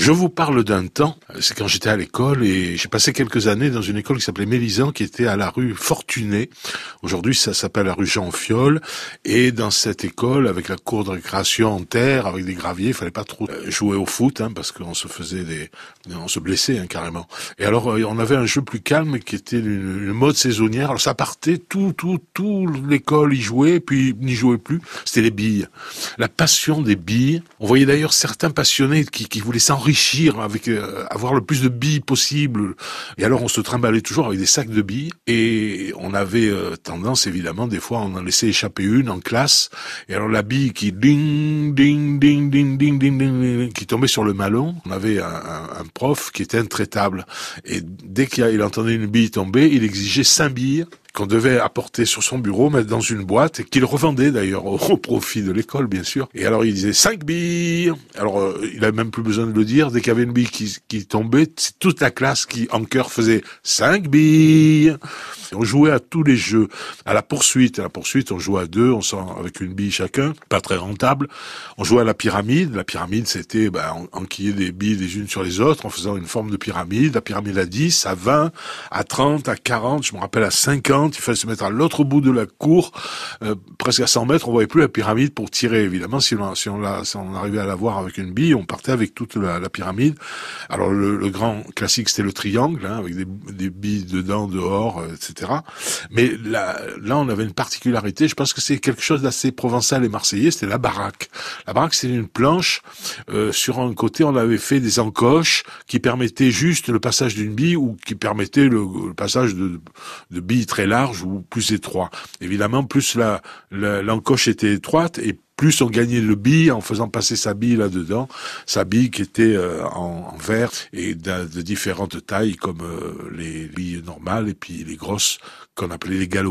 Je vous parle d'un temps, c'est quand j'étais à l'école et j'ai passé quelques années dans une école qui s'appelait Mélisan, qui était à la rue Fortuné. Aujourd'hui, ça s'appelle la rue Jean Fiol. Et dans cette école, avec la cour de récréation en terre, avec des graviers, il fallait pas trop euh, jouer au foot, hein, parce qu'on se faisait des, on se blessait hein, carrément. Et alors, euh, on avait un jeu plus calme qui était une, mode saisonnière. Alors ça partait, tout, tout, tout l'école y jouait, puis n'y jouait plus. C'était les billes. La passion des billes. On voyait d'ailleurs certains passionnés qui, qui voulaient s'en avec euh, avoir le plus de billes possible. Et alors on se trimballait toujours avec des sacs de billes. Et on avait euh, tendance évidemment des fois on en laissait échapper une en classe. Et alors la bille qui ding ding ding ding ding ding ding, qui tombait sur le malon, on avait un, un, prof qui était intraitable. Et dès qu'il entendait une bille tomber, il exigeait cinq billes qu'on devait apporter sur son bureau, mettre dans une boîte, et qu'il revendait d'ailleurs au, profit de l'école, bien sûr. Et alors il disait cinq billes. Alors euh, il avait même plus besoin de le dire. Dès qu'il y avait une bille qui, qui tombait, c'est toute la classe qui en chœur faisait cinq billes. On jouait à tous les jeux, à la poursuite. À la poursuite, on jouait à deux, on sort avec une bille chacun, pas très rentable. On jouait à la pyramide. La pyramide, c'était ben, enquiller des billes les unes sur les autres en faisant une forme de pyramide. La pyramide à 10, à 20, à 30, à 40, je me rappelle à 50 il fallait se mettre à l'autre bout de la cour, euh, presque à 100 mètres, on voyait plus la pyramide pour tirer. Évidemment, si on, si on, arrivait à la voir avec une bille, on partait avec toute la, pyramide. Alors le, grand classique, c'était le triangle, hein, avec des, des, billes dedans, dehors, euh, etc. Mais là, on avait une particularité. Je pense que c'est quelque chose d'assez provençal et marseillais. C'était la baraque. La baraque, c'était une planche. Euh, sur un côté, on avait fait des encoches qui permettaient juste le passage d'une bille ou qui permettaient le, le passage de, de billes très large ou plus étroit. Évidemment, plus la l'encoche était étroite et plus on gagnait le bille en faisant passer sa bille là-dedans, sa bille qui était euh, en, verre et de, différentes tailles comme euh, les billes normales et puis les grosses qu'on appelait les galops.